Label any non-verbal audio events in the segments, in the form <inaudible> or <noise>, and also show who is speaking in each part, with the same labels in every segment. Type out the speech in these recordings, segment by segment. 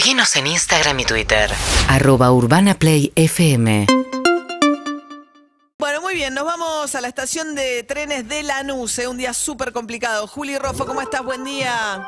Speaker 1: Seguinos en Instagram y Twitter.
Speaker 2: Arroba Urbana Play FM.
Speaker 3: Bueno, muy bien, nos vamos a la estación de trenes de Lanús, ¿eh? un día súper complicado. Juli Rofo, ¿cómo estás? Buen día.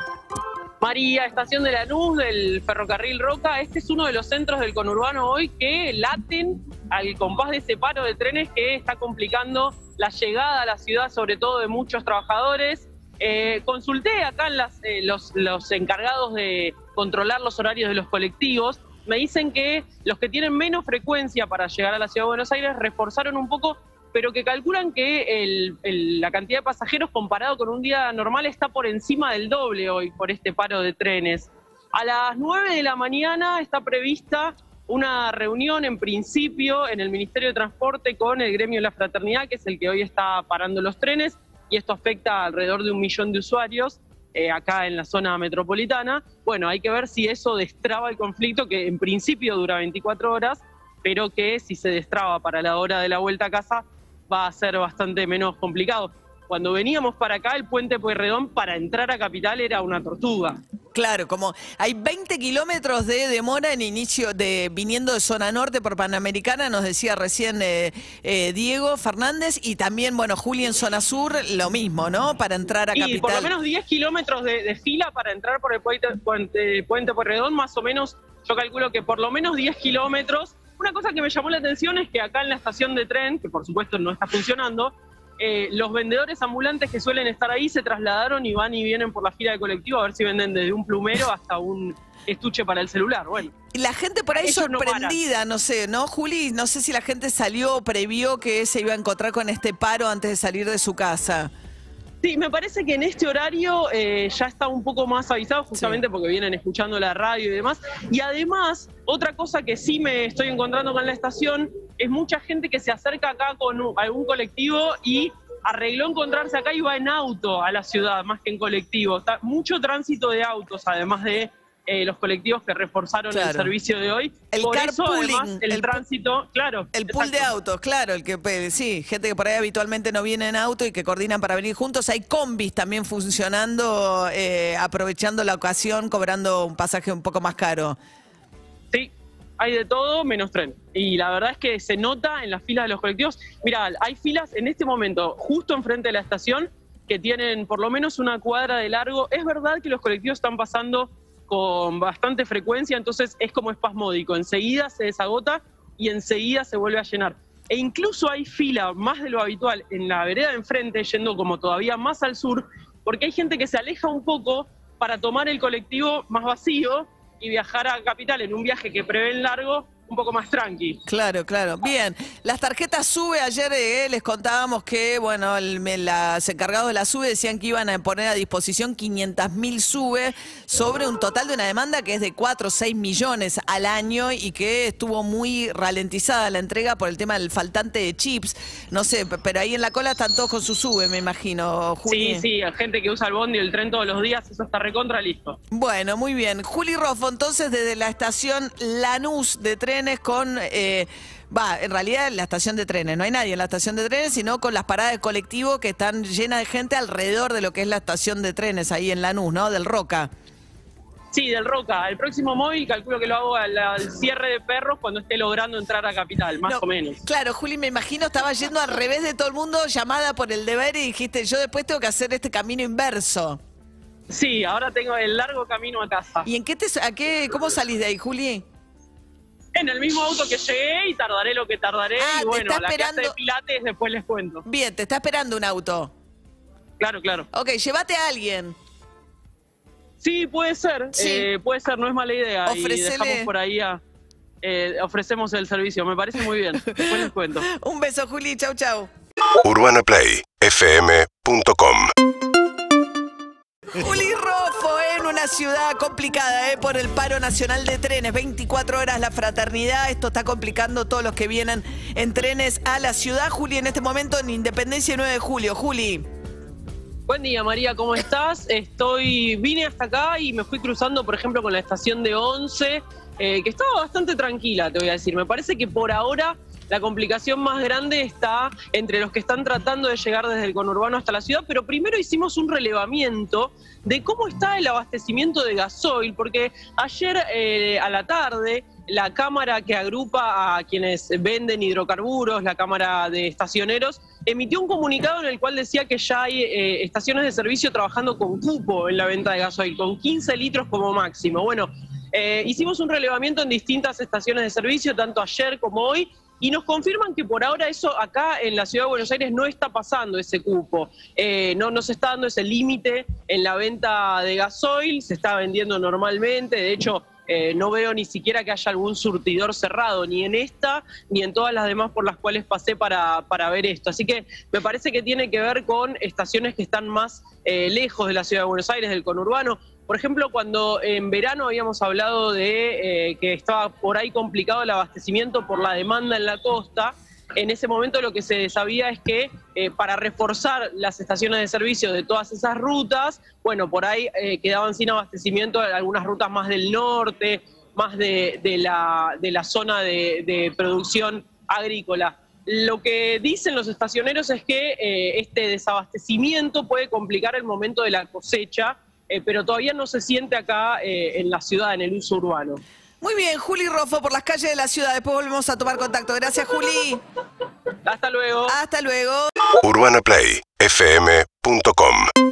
Speaker 4: María, estación de Lanús del ferrocarril Roca. Este es uno de los centros del conurbano hoy que laten al compás de ese paro de trenes que está complicando la llegada a la ciudad, sobre todo de muchos trabajadores. Eh, consulté acá en las, eh, los, los encargados de controlar los horarios de los colectivos. Me dicen que los que tienen menos frecuencia para llegar a la ciudad de Buenos Aires reforzaron un poco, pero que calculan que la cantidad de pasajeros comparado con un día normal está por encima del doble hoy por este paro de trenes. A las 9 de la mañana está prevista una reunión en principio en el Ministerio de Transporte con el gremio de la fraternidad, que es el que hoy está parando los trenes, y esto afecta alrededor de un millón de usuarios eh, acá en la zona metropolitana. Bueno, hay que ver si eso destraba el conflicto, que en principio dura 24 horas, pero que si se destraba para la hora de la vuelta a casa va a ser bastante menos complicado. Cuando veníamos para acá, el puente Pueyrredón para entrar a Capital era una tortuga.
Speaker 3: Claro, como hay 20 kilómetros de demora en inicio de viniendo de zona norte por Panamericana, nos decía recién eh, eh, Diego Fernández, y también, bueno, Juli en zona sur, lo mismo, ¿no? Para entrar a
Speaker 4: Y
Speaker 3: Capital.
Speaker 4: por lo menos 10 kilómetros de, de fila para entrar por el puente, puente, puente Pueyrredón, más o menos, yo calculo que por lo menos 10 kilómetros. Una cosa que me llamó la atención es que acá en la estación de tren, que por supuesto no está funcionando, eh, los vendedores ambulantes que suelen estar ahí se trasladaron y van y vienen por la fila de colectivo a ver si venden desde un plumero hasta un estuche para el celular. Bueno,
Speaker 3: La gente por ahí
Speaker 4: Ellos
Speaker 3: sorprendida, no, sé, ¿no, Juli? No sé si la gente salió o previó que se iba a encontrar con este paro antes de salir de su casa.
Speaker 4: Sí, me parece que en este horario eh, ya está un poco más avisado, justamente porque vienen escuchando la radio y demás. Y además, otra cosa que sí me estoy encontrando con la estación es mucha gente que se acerca acá con un- algún colectivo y arregló encontrarse acá y va en auto a la ciudad más que en colectivo. Está mucho tránsito de autos, además de eh, los colectivos que reforzaron el servicio de hoy.
Speaker 3: El
Speaker 4: Por eso, además, el, tránsito, claro.
Speaker 3: El pool de autos, claro, el que sí, gente que por ahí habitualmente no viene en auto y que coordinan para venir juntos. Hay combis también funcionando, eh, aprovechando la ocasión, cobrando un pasaje un poco más caro.
Speaker 4: Sí, hay de todo menos tren. Y la verdad es que se nota en las filas de los colectivos. Mira, hay filas en este momento justo enfrente de la estación que tienen por lo menos una cuadra de largo. Es verdad que los colectivos están pasando con bastante frecuencia, entonces es como espasmódico. Enseguida se desagota y enseguida se vuelve a llenar. E incluso hay fila más de lo habitual en la vereda de enfrente, yendo como todavía más al sur, porque hay gente que se aleja un poco para tomar el colectivo más vacío y viajar a Capital en un viaje que prevén largo, un poco más tranqui.
Speaker 3: Claro, claro. Bien, las tarjetas SUBE, ayer eh, les contábamos que, bueno, el- me- los encargados de la SUBE decían que iban a poner a disposición 500 mil SUBE sobre un total de una demanda que es de 4 o 6 millones al año y que estuvo muy ralentizada la entrega por el tema del faltante de chips. No sé, pero ahí en la cola están todos con su SUBE, me imagino, Juli.
Speaker 4: Sí, sí, hay gente que usa el bondi y el tren todos los días, eso está recontra listo.
Speaker 3: Bueno, muy bien. Juli Rofo, entonces desde la estación Lanús de trenes con... eh, Va, en realidad en la estación de trenes, no hay nadie en la estación de trenes, sino con las paradas de colectivo que están llenas de gente alrededor de lo que es la estación de trenes ahí en Lanús, ¿no? Del Roca.
Speaker 4: Sí, del Roca. El próximo móvil calculo que lo hago al, al cierre de perros cuando esté logrando entrar a Capital, más
Speaker 3: No,
Speaker 4: o menos.
Speaker 3: Claro, Juli, me imagino estaba yendo al revés de todo el mundo, llamada por el deber y dijiste, yo después tengo que hacer este camino inverso.
Speaker 4: Sí, ahora tengo el largo camino a casa.
Speaker 3: ¿Y en qué te, a qué, cómo salís de ahí, Juli?
Speaker 4: En el mismo auto que llegué y tardaré lo que tardaré.
Speaker 3: Ah,
Speaker 4: y bueno,
Speaker 3: está
Speaker 4: la clase de pilates después les cuento.
Speaker 3: Bien, te está esperando un auto.
Speaker 4: Claro, claro.
Speaker 3: Ok, llévate a alguien.
Speaker 4: Sí, puede ser.
Speaker 3: Sí.
Speaker 4: eh, puede ser, no es mala idea.
Speaker 3: Ofrecele-
Speaker 4: Y dejamos por ahí a... eh, ofrecemos el servicio, me parece muy bien. Después les cuento. <laughs>
Speaker 3: Un beso, Juli. Chau, chau.
Speaker 5: UrbanaPlayFM.com
Speaker 3: Juli una ciudad complicada ¿eh? por el paro nacional de trenes. 24 horas la fraternidad. Esto está complicando todos los que vienen en trenes a la ciudad. Juli, en este momento en Independencia y 9 de julio. Juli.
Speaker 4: Buen día, María, ¿cómo estás? Estoy, vine hasta acá y me fui cruzando, por ejemplo, con la estación de 11, eh, que estaba bastante tranquila, te voy a decir. Me parece que por ahora La complicación más grande está entre los que están tratando de llegar desde el conurbano hasta la ciudad, pero primero hicimos un relevamiento de cómo está el abastecimiento de gasoil, porque ayer eh, a la tarde la Cámara que agrupa a quienes venden hidrocarburos, la Cámara de Estacioneros, emitió un comunicado en el cual decía que ya hay eh, estaciones de servicio trabajando con cupo en la venta de gasoil, con 15 litros como máximo. Bueno, eh, hicimos un relevamiento en distintas estaciones de servicio, tanto ayer como hoy, y nos confirman que por ahora eso acá en la ciudad de Buenos Aires no está pasando ese cupo, eh, no, no se está dando ese límite en la venta de gasoil, se está vendiendo normalmente, de hecho eh, no veo ni siquiera que haya algún surtidor cerrado, ni en esta, ni en todas las demás por las cuales pasé para, para ver esto. Así que me parece que tiene que ver con estaciones que están más eh, lejos de la ciudad de Buenos Aires, del conurbano. Por ejemplo, cuando en verano habíamos hablado de eh, que estaba por ahí complicado el abastecimiento por la demanda en la costa, en ese momento lo que se sabía es que eh, para reforzar las estaciones de servicio de todas esas rutas, bueno, por ahí eh, quedaban sin abastecimiento algunas rutas más del norte, más de, la, zona de, producción agrícola. Lo que dicen los estacioneros es que este desabastecimiento puede complicar el momento de la cosecha, pero todavía no se siente acá en la ciudad, en el uso urbano.
Speaker 3: Muy bien, Juli Rofo por las calles de la ciudad. Después volvemos a tomar contacto. Gracias, Juli.
Speaker 4: Hasta luego.
Speaker 3: Hasta luego.
Speaker 5: UrbanaPlayFM.com